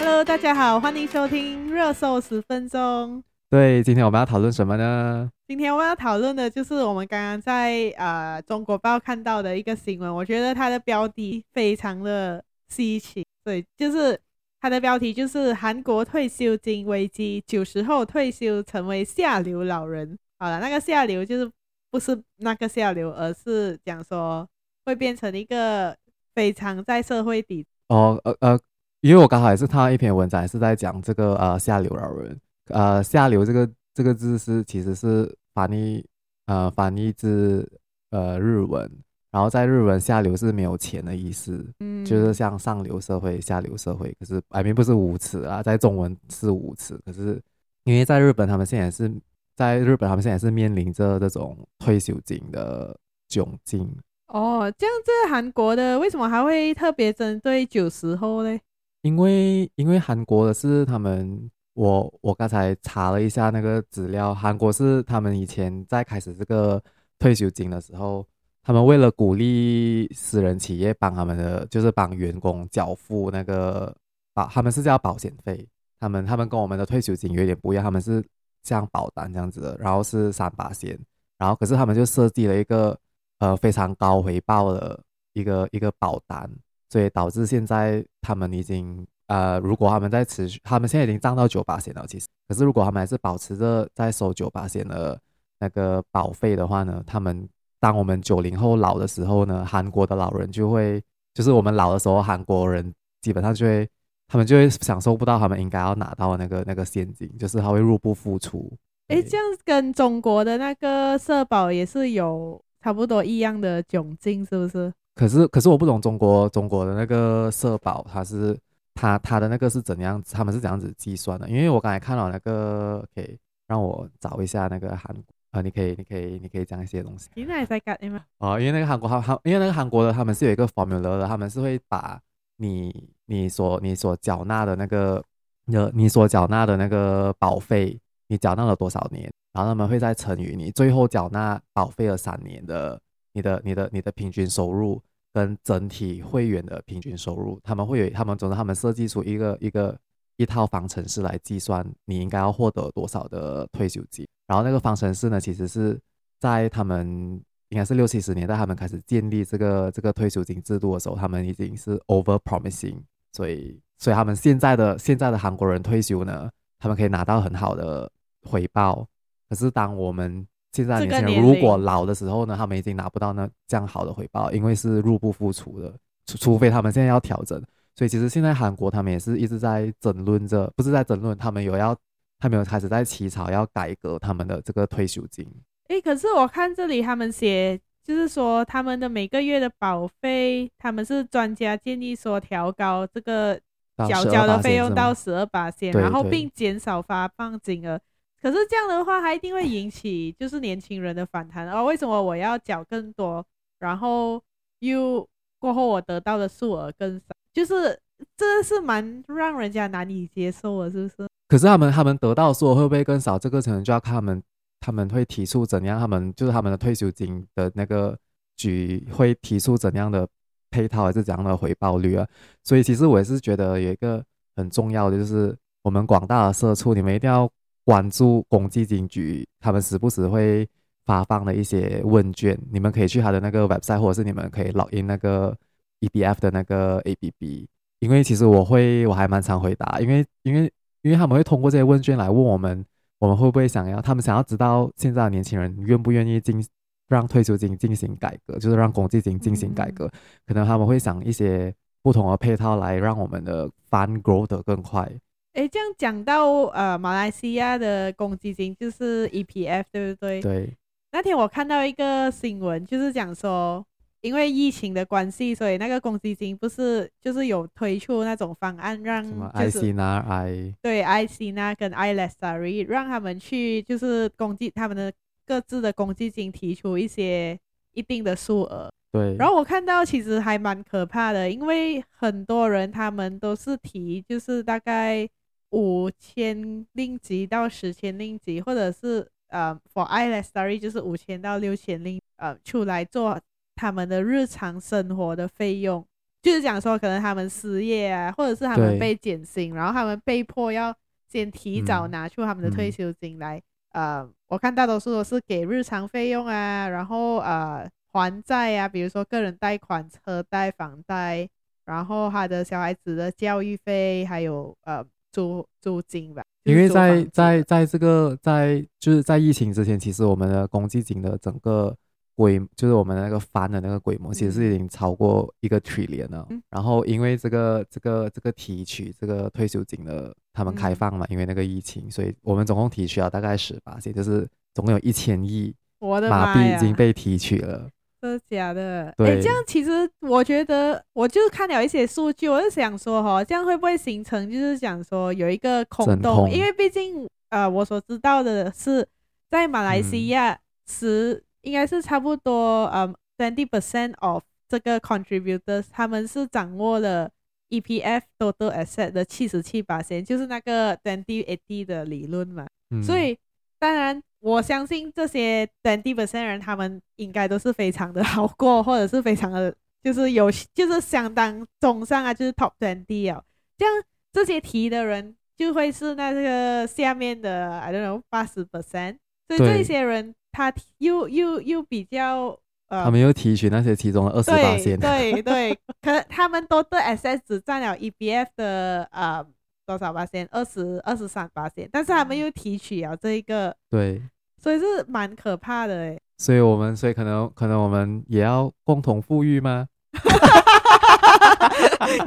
Hello，大家好，欢迎收听热搜十分钟。对，今天我们要讨论什么呢？今天我们要讨论的就是我们刚刚在呃中国报看到的一个新闻，我觉得它的标题非常的稀奇。对，就是它的标题就是韩国退休金危机，九十后退休成为下流老人。好了，那个下流就是不是那个下流，而是讲说会变成一个非常在社会底哦呃呃，因为我刚好也是看到一篇文章，也是在讲这个呃下流老人。呃，下流这个这个字是其实是翻译呃翻译自呃日文，然后在日文下流是没有钱的意思，嗯，就是像上流社会、下流社会，可是摆明不是无耻啊，在中文是无耻，可是因为在日本他们现在是在日本他们现在是面临着这种退休金的窘境。哦，这样子韩国的为什么还会特别针对九十后呢？因为因为韩国的是他们。我我刚才查了一下那个资料，韩国是他们以前在开始这个退休金的时候，他们为了鼓励私人企业帮他们的，就是帮员工缴付那个保，他们是叫保险费，他们他们跟我们的退休金有点不一样，他们是像保单这样子的，然后是三八线，然后可是他们就设计了一个呃非常高回报的一个一个保单，所以导致现在他们已经。呃，如果他们在持续，他们现在已经涨到九八线了，其实，可是如果他们还是保持着在收九八线的那个保费的话呢，他们当我们九零后老的时候呢，韩国的老人就会，就是我们老的时候，韩国人基本上就会，他们就会享受不到他们应该要拿到的那个那个现金，就是他会入不敷出。哎，这样跟中国的那个社保也是有差不多一样的窘境，是不是？可是，可是我不懂中国中国的那个社保，它是。它它的那个是怎样子？他们是怎样子计算的？因为我刚才看了那个，可以让我找一下那个韩国啊，你可以你可以你可以讲一些东西。现在在干吗？哦，因为那个韩国他他因为那个韩国的他们是有一个 formula 的，他们是会把你你所你所缴纳的那个呃你所缴纳的那个保费，你缴纳了多少年，然后他们会再乘以你最后缴纳保费的三年的你的你的你的平均收入。跟整体会员的平均收入，他们会有他们总之他们设计出一个一个一套方程式来计算你应该要获得多少的退休金。然后那个方程式呢，其实是在他们应该是六七十年代他们开始建立这个这个退休金制度的时候，他们已经是 over promising，所以所以他们现在的现在的韩国人退休呢，他们可以拿到很好的回报。可是当我们现在年轻人如果老的时候呢，他们已经拿不到那这样好的回报，因为是入不敷出的，除除非他们现在要调整。所以其实现在韩国他们也是一直在争论着，不是在争论，他们有要，他们有开始在起草要改革他们的这个退休金。诶，可是我看这里他们写，就是说他们的每个月的保费，他们是专家建议说调高这个缴交的费用到十二巴仙，然后并减少发放金额。可是这样的话，它一定会引起就是年轻人的反弹。哦，为什么我要缴更多，然后又过后我得到的数额更少？就是这是蛮让人家难以接受的，是不是？可是他们他们得到数额会不会更少？这个可能就要看他们他们会提出怎样，他们就是他们的退休金的那个局会提出怎样的配套还是怎样的回报率啊？所以其实我也是觉得有一个很重要的，就是我们广大的社畜，你们一定要。关注公积金局，他们时不时会发放的一些问卷，你们可以去他的那个 website，或者是你们可以 log in 那个 EBF 的那个 APP。因为其实我会，我还蛮常回答，因为因为因为他们会通过这些问卷来问我们，我们会不会想要，他们想要知道现在的年轻人愿不愿意进让退休金进行改革，就是让公积金进行改革，嗯、可能他们会想一些不同的配套来让我们的 fund grow 得更快。诶，这样讲到呃，马来西亚的公积金就是 EPF，对不对？对。那天我看到一个新闻，就是讲说，因为疫情的关系，所以那个公积金不是就是有推出那种方案，让什么 iSINA 对 iSINA 跟 iLestari 让他们去就是公积他们的各自的公积金提出一些一定的数额。对。然后我看到其实还蛮可怕的，因为很多人他们都是提就是大概。五千令吉到十千令吉，或者是呃，for iLestari 就是五千到六千令，呃，出来做他们的日常生活的费用。就是讲说可能他们失业啊，或者是他们被减薪，然后他们被迫要先提早拿出他们的退休金来。嗯、呃，我看大多数都是给日常费用啊，然后呃还债啊，比如说个人贷款、车贷、房贷，然后他的小孩子的教育费，还有呃租租金吧。因为在在在这个在就是在疫情之前，其实我们的公积金的整个规就是我们那个翻的那个规模，其实是已经超过一个 trillion 了。嗯、然后因为这个这个这个提取这个退休金的他们开放嘛，嗯、因为那个疫情，所以我们总共提取了大概十八亿，就是总共有一千亿马币已经被提取了。真的假的？哎对，这样其实我觉得，我就看了一些数据，我就想说哈，这样会不会形成就是想说有一个空洞？空因为毕竟呃，我所知道的是，在马来西亚十、嗯、应该是差不多呃 twenty percent of 这个 contributors，他们是掌握了 EPF total asset 的七十七巴仙，就是那个 twenty eighty 的理论嘛。嗯、所以当然。我相信这些 twenty percent 人，他们应该都是非常的好过，或者是非常的，就是有，就是相当中上啊，就是 top twenty 哦。这样这些提的人就会是那个下面的，I don't know 八十 percent。所以这些人他又又又比较呃，他们又提取那些其中的二十八仙。对对对，可他们都对 SS 只占了 EBF 的呃。多少八仙？二十二十三八仙，但是他们又提取了这一个，对，所以是蛮可怕的哎。所以我们，所以可能，可能我们也要共同富裕吗？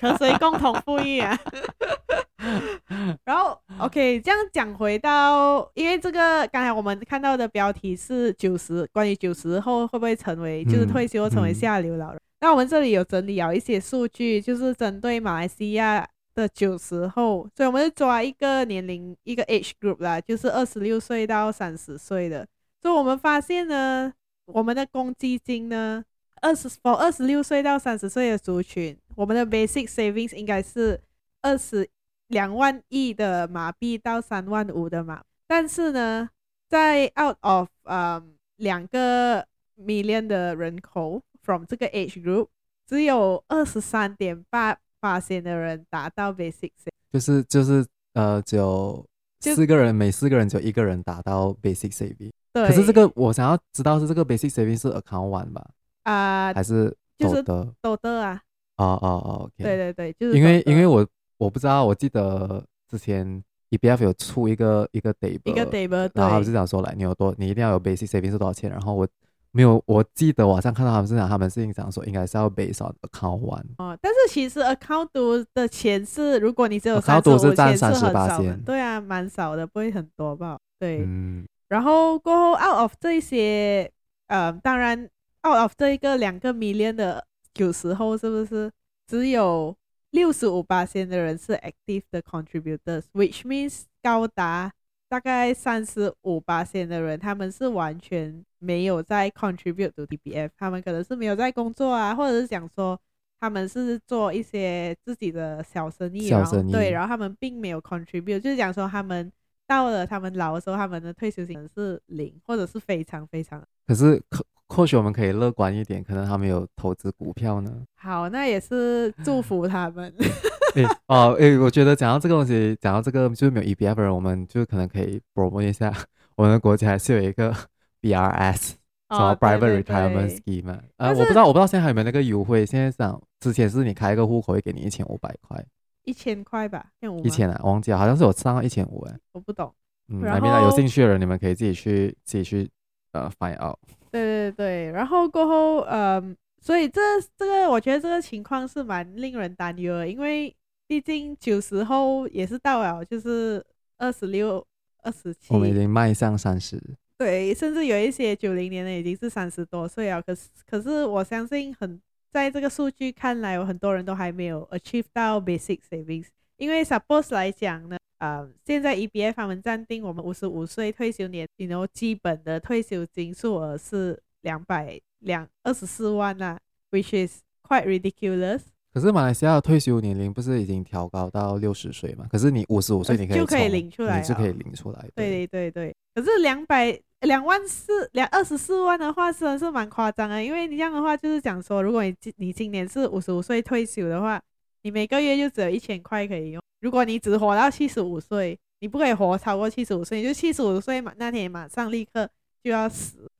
可谁共同富裕啊？然后，OK，这样讲回到，因为这个刚才我们看到的标题是九十，关于九十后会不会成为，就是退休成为下流老人？嗯嗯、那我们这里有整理了一些数据，就是针对马来西亚。的九十后，所以我们就抓一个年龄一个 age group 啦，就是二十六岁到三十岁的。所以我们发现呢，我们的公积金呢，二十 for 二十六岁到三十岁的族群，我们的 basic savings 应该是二十两万亿的马币到三万五的马。但是呢，在 out of 嗯两个 million 的人口 from 这个 age group，只有二十三点八。发现的人达到 basic saving，就是就是呃，只有四个人，每四个人只有一个人达到 basic saving。对。可是这个我想要知道是这个 basic saving 是 account one 吧？啊、呃，还是就是多的啊？哦哦哦，OK。对对对，就是因为因为我我不知道，我记得之前 EBF 有出一个一个 table，一个 table，然后他们是讲说来，你有多，你一定要有 basic saving 是多少钱，然后我。没有，我记得我好像看到他们是讲，他们是讲说应该是要 base on account one 哦，但是其实 account two 的钱是，如果你只有三十五千是很少的，对啊，蛮少的，不会很多吧？对，嗯，然后过后 out of 这些，呃，当然 out of 这一个两个 million 的九十后是不是只有六十五八千的人是 active 的 contributors，which means 高达。大概三十五八千的人，他们是完全没有在 contribute to EPF，他们可能是没有在工作啊，或者是讲说他们是做一些自己的小生意，小生意，然后对，然后他们并没有 contribute，就是讲说他们到了他们老的时候，他们的退休金是零，或者是非常非常。可是可或许我们可以乐观一点，可能他们有投资股票呢。好，那也是祝福他们。哎哦哎，我觉得讲到这个东西，讲到这个就是没有 EPF 的人，我们就可能可以 promote 一下，我们的国家还是有一个 BRS，什么 Private Retirement Scheme 啊。呃，我不知道我不知道现在还有没有那个优惠。现在讲之前是你开一个户口会给你一千五百块，一千块吧，一千啊，忘记了，好像是我上到一千五哎，我不懂。嗯，那边后有兴趣的人，你们可以自己去自己去呃 find out。对对对，然后过后呃，所以这这个我觉得这个情况是蛮令人担忧的，因为。毕竟九十后也是到了，就是二十六、二十七，我们已经迈向三十。对，甚至有一些九零年的已经是三十多岁了。可是，可是我相信很在这个数据看来，有很多人都还没有 achieve 到 basic savings。因为 suppose 来讲呢，呃，现在 EBF 他们暂定我们五十五岁退休年，然后基本的退休金数额是两百两二十四万啊，which is quite ridiculous。可是马来西亚的退休年龄不是已经调高到六十岁嘛？可是你五十五岁你可以就可以领出来，你是可以领出来。对对对对。可是两百两万四两二十四万的话，真的是蛮夸张的。因为你这样的话，就是讲说，如果你今你今年是五十五岁退休的话，你每个月就只有一千块可以用。如果你只活到七十五岁，你不可以活超过七十五岁，你就七十五岁嘛，那天马上立刻就要死。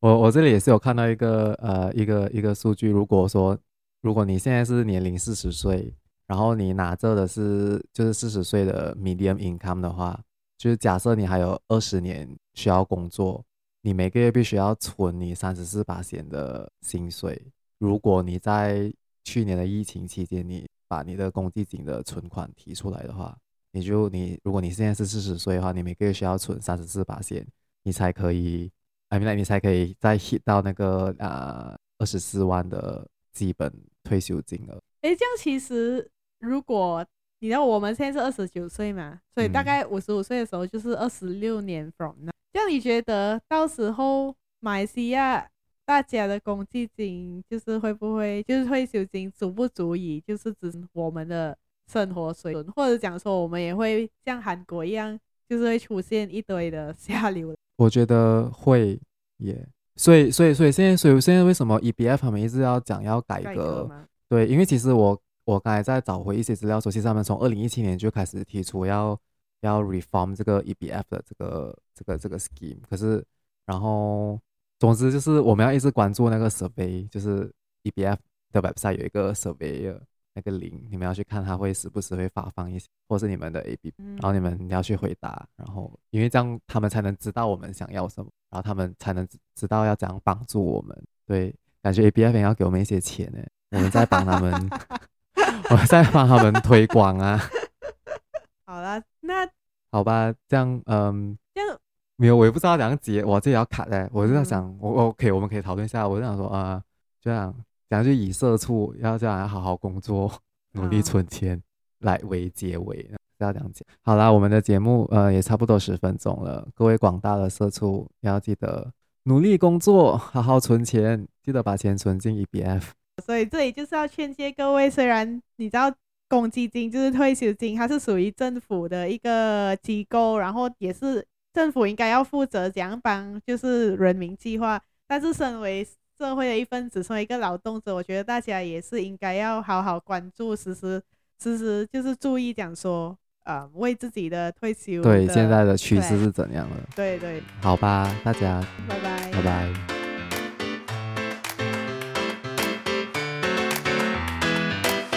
我我这里也是有看到一个呃一个一个数据，如果说。如果你现在是年龄四十岁，然后你拿着的是就是四十岁的 medium income 的话，就是假设你还有二十年需要工作，你每个月必须要存你三十四巴仙的薪水。如果你在去年的疫情期间，你把你的公积金的存款提出来的话，你就你如果你现在是四十岁的话，你每个月需要存三十四巴仙，你才可以，I mean, 你才可以再 hit 到那个啊二十四万的基本。退休金额，哎，这样其实如果你知道我们现在是二十九岁嘛，所以大概五十五岁的时候就是二十六年 from。这样你觉得到时候马来西亚大家的公积金就是会不会就是退休金足不足以就是指我们的生活水准，或者讲说我们也会像韩国一样，就是会出现一堆的 下流？我觉得会耶。所以，所以，所以现在，所以现在为什么 EBF 他们一直要讲要改革？改革对，因为其实我我刚才在找回一些资料说，其实他们从二零一七年就开始提出要要 reform 这个 EBF 的这个这个这个 scheme。可是，然后，总之就是我们要一直关注那个 survey，就是 EBF 的 website 有一个 survey 那个 link，你们要去看，它会时不时会发放一些，或是你们的 APP，然后你们要去回答，然后因为这样他们才能知道我们想要什么。然后他们才能知道要怎样帮助我们。对，感觉 ABF 要给我们一些钱呢，我们在帮他们，我们在帮他们推广啊。好了，那 好吧，这样，嗯，这样没有，我也不知道怎样接，我自己要卡嘞。我就在想，嗯、我 OK，我们可以讨论一下。我就想说啊、呃，这样，讲句以社畜要这样要好好工作，努力存钱、嗯、来为结尾。要这样讲，好啦，我们的节目呃也差不多十分钟了。各位广大的社畜要记得努力工作，好好存钱，记得把钱存进 EBF。所以这里就是要劝诫各位，虽然你知道公积金就是退休金，它是属于政府的一个机构，然后也是政府应该要负责怎样帮就是人民计划。但是身为社会的一份子，成为一个劳动者，我觉得大家也是应该要好好关注，时时时时就是注意讲说。呃，为自己的退休的。对，现在的趋势是怎样的？对对，对，好吧，大家，拜拜，拜拜。